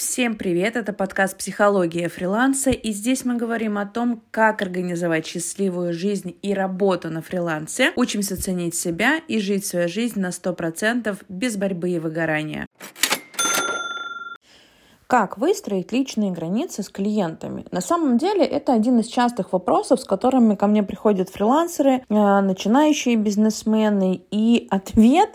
Всем привет! Это подкаст «Психология фриланса», и здесь мы говорим о том, как организовать счастливую жизнь и работу на фрилансе, учимся ценить себя и жить свою жизнь на 100% без борьбы и выгорания. Как выстроить личные границы с клиентами? На самом деле это один из частых вопросов, с которыми ко мне приходят фрилансеры, э, начинающие бизнесмены, и ответ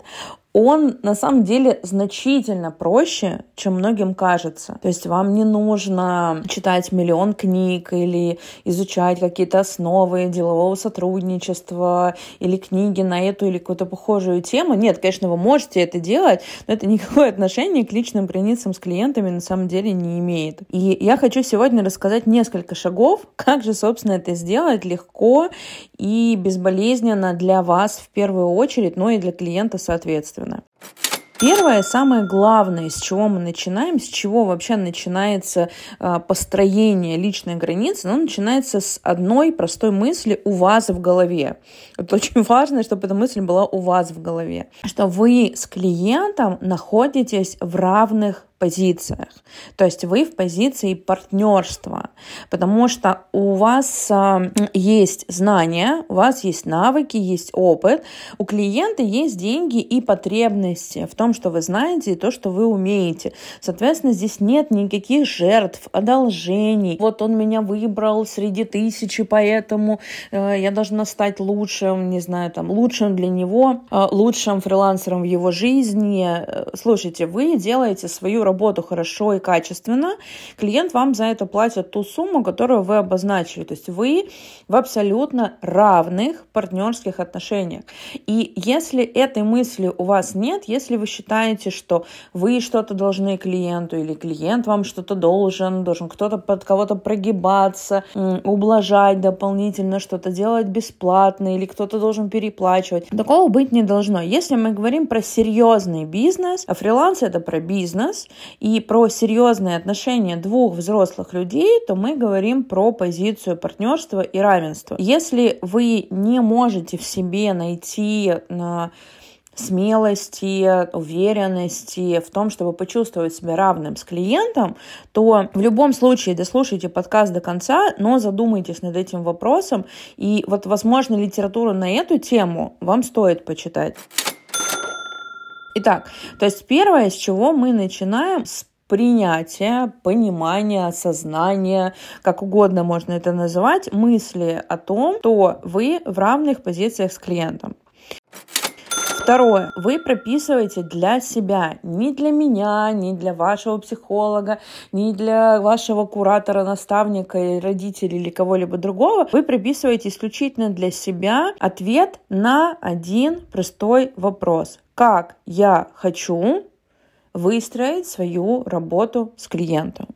он на самом деле значительно проще, чем многим кажется. То есть вам не нужно читать миллион книг или изучать какие-то основы делового сотрудничества или книги на эту или какую-то похожую тему. Нет, конечно, вы можете это делать, но это никакое отношение к личным границам с клиентами на самом деле не имеет. И я хочу сегодня рассказать несколько шагов, как же, собственно, это сделать легко и безболезненно для вас в первую очередь, но и для клиента соответственно стороны. Первое, самое главное, с чего мы начинаем, с чего вообще начинается э, построение личной границы, оно начинается с одной простой мысли у вас в голове. Это очень важно, чтобы эта мысль была у вас в голове. Что вы с клиентом находитесь в равных позициях. То есть вы в позиции партнерства, потому что у вас э, есть знания, у вас есть навыки, есть опыт, у клиента есть деньги и потребности в том, что вы знаете и то, что вы умеете. Соответственно, здесь нет никаких жертв, одолжений. Вот он меня выбрал среди тысячи, поэтому э, я должна стать лучшим, не знаю, там, лучшим для него, э, лучшим фрилансером в его жизни. Э, слушайте, вы делаете свою работу хорошо и качественно, клиент вам за это платит ту сумму, которую вы обозначили. То есть вы в абсолютно равных партнерских отношениях. И если этой мысли у вас нет, если вы считаете, что вы что-то должны клиенту или клиент вам что-то должен, должен кто-то под кого-то прогибаться, ублажать дополнительно, что-то делать бесплатно или кто-то должен переплачивать. Такого быть не должно. Если мы говорим про серьезный бизнес, а фриланс это про бизнес, и про серьезные отношения двух взрослых людей, то мы говорим про позицию партнерства и равенства. Если вы не можете в себе найти на смелости, уверенности в том, чтобы почувствовать себя равным с клиентом, то в любом случае дослушайте подкаст до конца, но задумайтесь над этим вопросом. И вот, возможно, литературу на эту тему вам стоит почитать. Итак, то есть первое, с чего мы начинаем, с принятия, понимания, осознания, как угодно можно это называть, мысли о том, что вы в равных позициях с клиентом. Второе. Вы прописываете для себя, не для меня, не для вашего психолога, не для вашего куратора, наставника, родителей или кого-либо другого. Вы прописываете исключительно для себя ответ на один простой вопрос как я хочу выстроить свою работу с клиентом.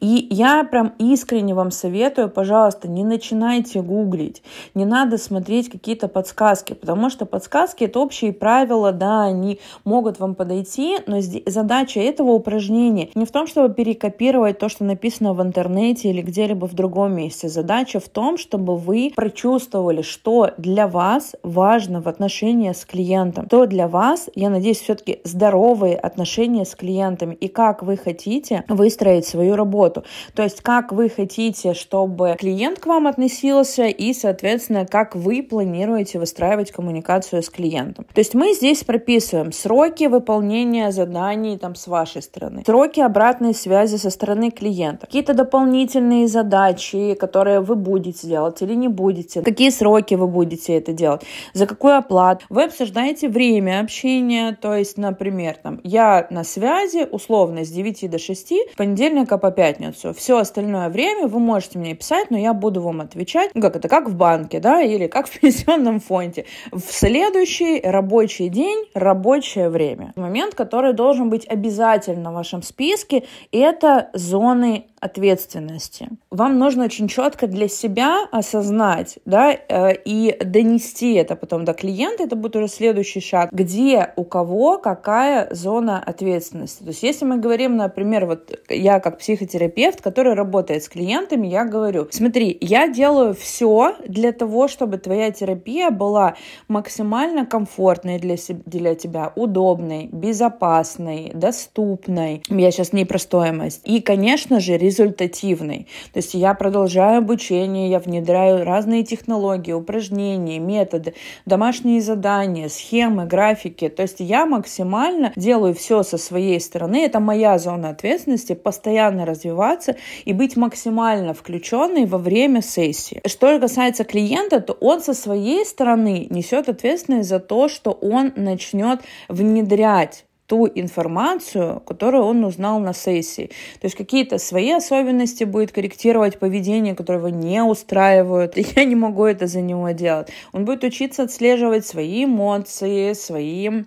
И я прям искренне вам советую, пожалуйста, не начинайте гуглить, не надо смотреть какие-то подсказки, потому что подсказки это общие правила, да, они могут вам подойти, но задача этого упражнения не в том, чтобы перекопировать то, что написано в интернете или где-либо в другом месте. Задача в том, чтобы вы прочувствовали, что для вас важно в отношении с клиентом, то для вас, я надеюсь, все-таки здоровые отношения с клиентами. И как вы хотите выстроить свою свою работу. То есть как вы хотите, чтобы клиент к вам относился и, соответственно, как вы планируете выстраивать коммуникацию с клиентом. То есть мы здесь прописываем сроки выполнения заданий там с вашей стороны, сроки обратной связи со стороны клиента, какие-то дополнительные задачи, которые вы будете делать или не будете, какие сроки вы будете это делать, за какую оплату. Вы обсуждаете время общения, то есть, например, там, я на связи условно с 9 до 6, понедельника по пятницу. Все остальное время вы можете мне писать, но я буду вам отвечать, ну, как это, как в банке, да, или как в пенсионном фонде. В следующий рабочий день, рабочее время. Момент, который должен быть обязательно в вашем списке, это зоны ответственности. Вам нужно очень четко для себя осознать, да, э, и донести это потом до клиента, это будет уже следующий шаг, где у кого какая зона ответственности. То есть если мы говорим, например, вот я как психотерапевт, который работает с клиентами, я говорю, смотри, я делаю все для того, чтобы твоя терапия была максимально комфортной для, для тебя, удобной, безопасной, доступной. Я сейчас не про стоимость. И, конечно же, результативной. То есть я продолжаю обучение, я внедряю разные технологии, упражнения, методы, домашние задания, схемы, графики. То есть я максимально делаю все со своей стороны. Это моя зона ответственности, постоянно развиваться и быть максимально включенной во время сессии. Что касается клиента, то он со своей стороны несет ответственность за то, что он начнет внедрять ту информацию, которую он узнал на сессии. То есть какие-то свои особенности будет корректировать поведение, которое его не устраивают. Я не могу это за него делать. Он будет учиться отслеживать свои эмоции, свои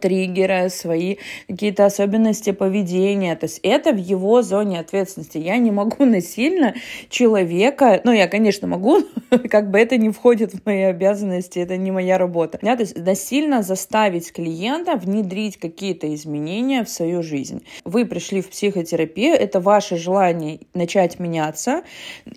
триггеры, свои какие-то особенности поведения. То есть это в его зоне ответственности. Я не могу насильно человека, ну я, конечно, могу, как бы это не входит в мои обязанности, это не моя работа. Да? То есть насильно заставить клиента внедрить какие-то изменения в свою жизнь. Вы пришли в психотерапию, это ваше желание начать меняться,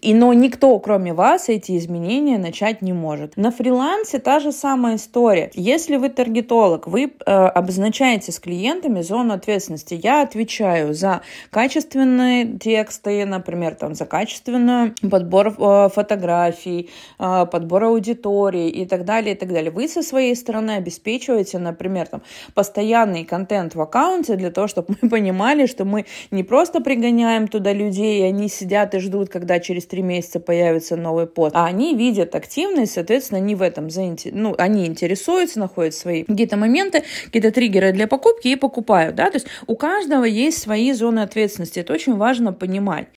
и, но никто, кроме вас, эти изменения начать не может. На фрилансе та же самая история. Если вы таргетолог, вы э, обозначаете с клиентами зону ответственности. Я отвечаю за качественные тексты, например, там, за качественную подбор э, фотографий, э, подбор аудитории и так далее, и так далее. Вы со своей стороны обеспечиваете, например, там, постоянный контент в аккаунте для того, чтобы мы понимали, что мы не просто пригоняем туда людей, и они сидят и ждут, когда через три месяца появится новый пост, а они видят активность, соответственно, они в этом заинтересованы, ну, они интересуются, находят свои какие-то моменты, какие-то триггеры для покупки и покупают, да, то есть у каждого есть свои зоны ответственности, это очень важно понимать.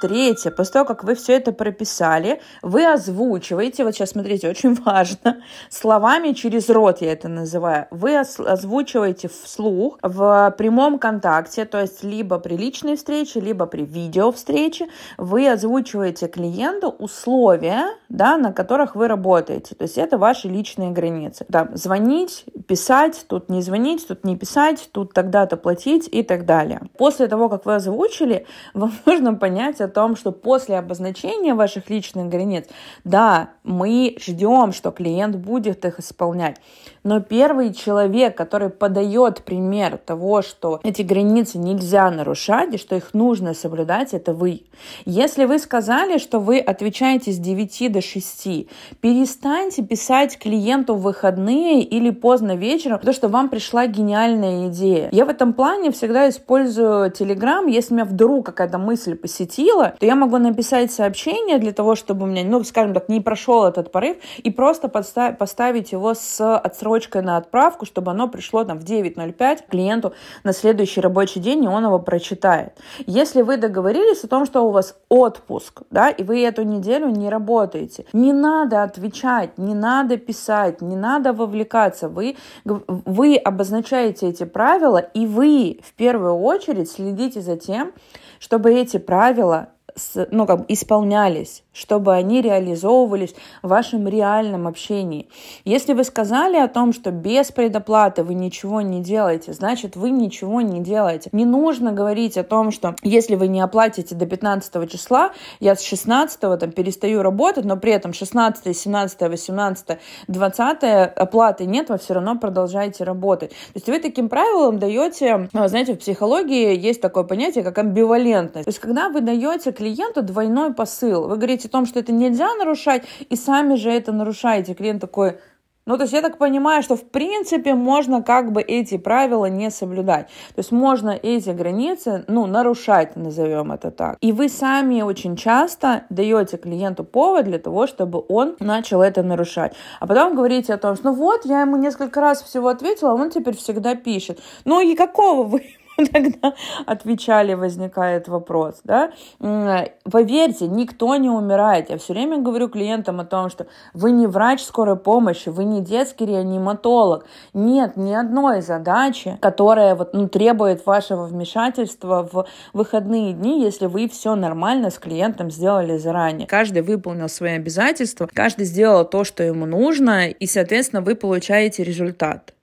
Третье, после того, как вы все это прописали, вы озвучиваете, вот сейчас смотрите, очень важно, словами через рот я это называю, вы озвучиваете вслух в прямом контакте, то есть либо при личной встрече, либо при видео встрече, вы озвучиваете клиенту условия, да, на которых вы работаете, то есть это ваши личные границы. Там, звонить, писать, тут не звонить, тут не писать, тут тогда-то платить и так далее. После того, как вы озвучили, вам нужно понять о том, что после обозначения ваших личных границ, да, мы ждем, что клиент будет их исполнять. Но первый человек, который подает пример того, что эти границы нельзя нарушать и что их нужно соблюдать, это вы. Если вы сказали, что вы отвечаете с 9 до 6, перестаньте писать клиенту в выходные или поздно вечером, потому что вам пришла гениальная идея. Я в этом плане всегда использую Telegram, если меня вдруг какая-то мысль посетила, то я могу написать сообщение для того, чтобы у меня, ну, скажем так, не прошел этот порыв, и просто подставить, поставить его с отсрочкой на отправку, чтобы оно пришло там в 9.05 клиенту на следующий рабочий день, и он его прочитает. Если вы договорились о том, что у вас отпуск, да, и вы эту неделю не работаете, не надо отвечать, не надо писать, не надо вовлекаться. Вы, вы обозначаете эти правила, и вы в первую очередь следите за тем, чтобы эти правила ну, как бы исполнялись, чтобы они реализовывались в вашем реальном общении. Если вы сказали о том, что без предоплаты вы ничего не делаете, значит, вы ничего не делаете. Не нужно говорить о том, что если вы не оплатите до 15 числа, я с 16 там перестаю работать, но при этом 16, 17, 18, 20 оплаты нет, вы все равно продолжаете работать. То есть вы таким правилом даете, знаете, в психологии есть такое понятие, как амбивалентность. То есть когда вы даете клиенту двойной посыл. Вы говорите о том, что это нельзя нарушать, и сами же это нарушаете. Клиент такой, ну, то есть я так понимаю, что в принципе можно как бы эти правила не соблюдать. То есть можно эти границы, ну, нарушать, назовем это так. И вы сами очень часто даете клиенту повод для того, чтобы он начал это нарушать. А потом говорите о том, что ну вот, я ему несколько раз всего ответила, а он теперь всегда пишет. Ну и какого вы тогда отвечали, возникает вопрос, да. Поверьте, никто не умирает. Я все время говорю клиентам о том, что вы не врач скорой помощи, вы не детский реаниматолог. Нет ни одной задачи, которая вот, ну, требует вашего вмешательства в выходные дни, если вы все нормально с клиентом сделали заранее. Каждый выполнил свои обязательства, каждый сделал то, что ему нужно, и, соответственно, вы получаете результат.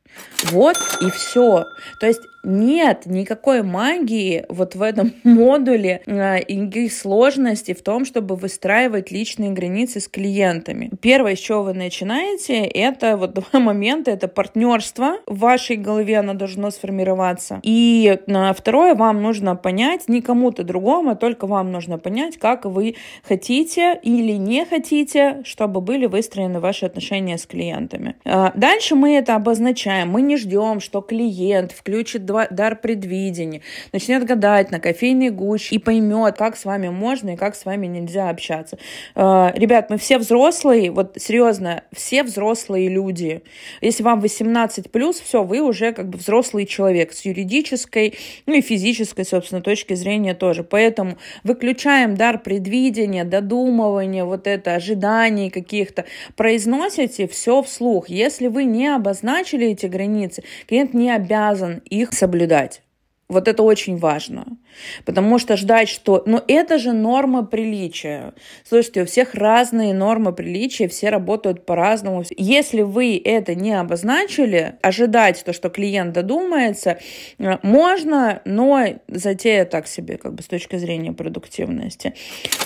Вот и все. То есть нет никакой магии вот в этом модуле э, и никаких сложностей в том, чтобы выстраивать личные границы с клиентами. Первое, с чего вы начинаете, это вот два момента, это партнерство. В вашей голове оно должно сформироваться. И э, второе, вам нужно понять, не кому-то другому, а только вам нужно понять, как вы хотите или не хотите, чтобы были выстроены ваши отношения с клиентами. Э, дальше мы это обозначаем. Мы не ждем, что клиент включит дар предвидения, начнет гадать на кофейной гуще и поймет, как с вами можно и как с вами нельзя общаться. Э, ребят, мы все взрослые, вот серьезно, все взрослые люди. Если вам 18 плюс, все, вы уже как бы взрослый человек с юридической, ну и физической, собственно, точки зрения тоже. Поэтому выключаем дар предвидения, додумывания, вот это ожиданий каких-то, произносите все вслух. Если вы не обозначили эти границы, клиент не обязан их соблюдать. Вот это очень важно. Потому что ждать, что... Ну, это же норма приличия. Слушайте, у всех разные нормы приличия, все работают по-разному. Если вы это не обозначили, ожидать то, что клиент додумается, э, можно, но затея так себе, как бы с точки зрения продуктивности.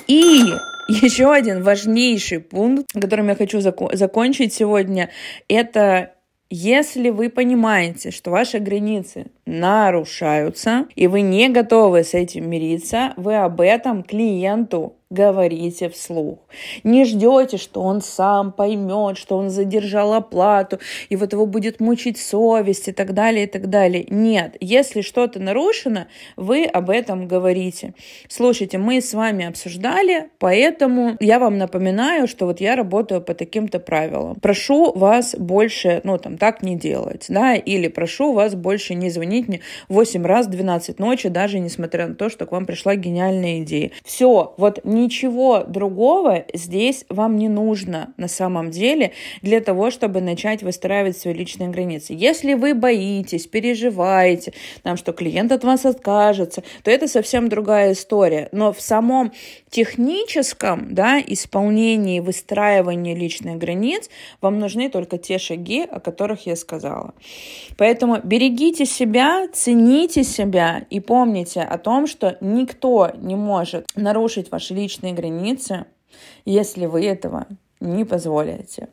И еще один важнейший пункт, которым я хочу зак- закончить сегодня, это если вы понимаете, что ваши границы нарушаются, и вы не готовы с этим мириться, вы об этом клиенту говорите вслух. Не ждете, что он сам поймет, что он задержал оплату, и вот его будет мучить совесть и так далее, и так далее. Нет, если что-то нарушено, вы об этом говорите. Слушайте, мы с вами обсуждали, поэтому я вам напоминаю, что вот я работаю по таким-то правилам. Прошу вас больше, ну там, так не делать, да, или прошу вас больше не звонить мне 8 раз 12 ночи, даже несмотря на то, что к вам пришла гениальная идея. Все, вот ничего другого здесь вам не нужно на самом деле для того, чтобы начать выстраивать свои личные границы. Если вы боитесь, переживаете, там, что клиент от вас откажется, то это совсем другая история. Но в самом техническом да, исполнении, выстраивании личных границ вам нужны только те шаги, о которых я сказала. Поэтому берегите себя, цените себя и помните о том, что никто не может нарушить ваши личные границы, если вы этого не позволите.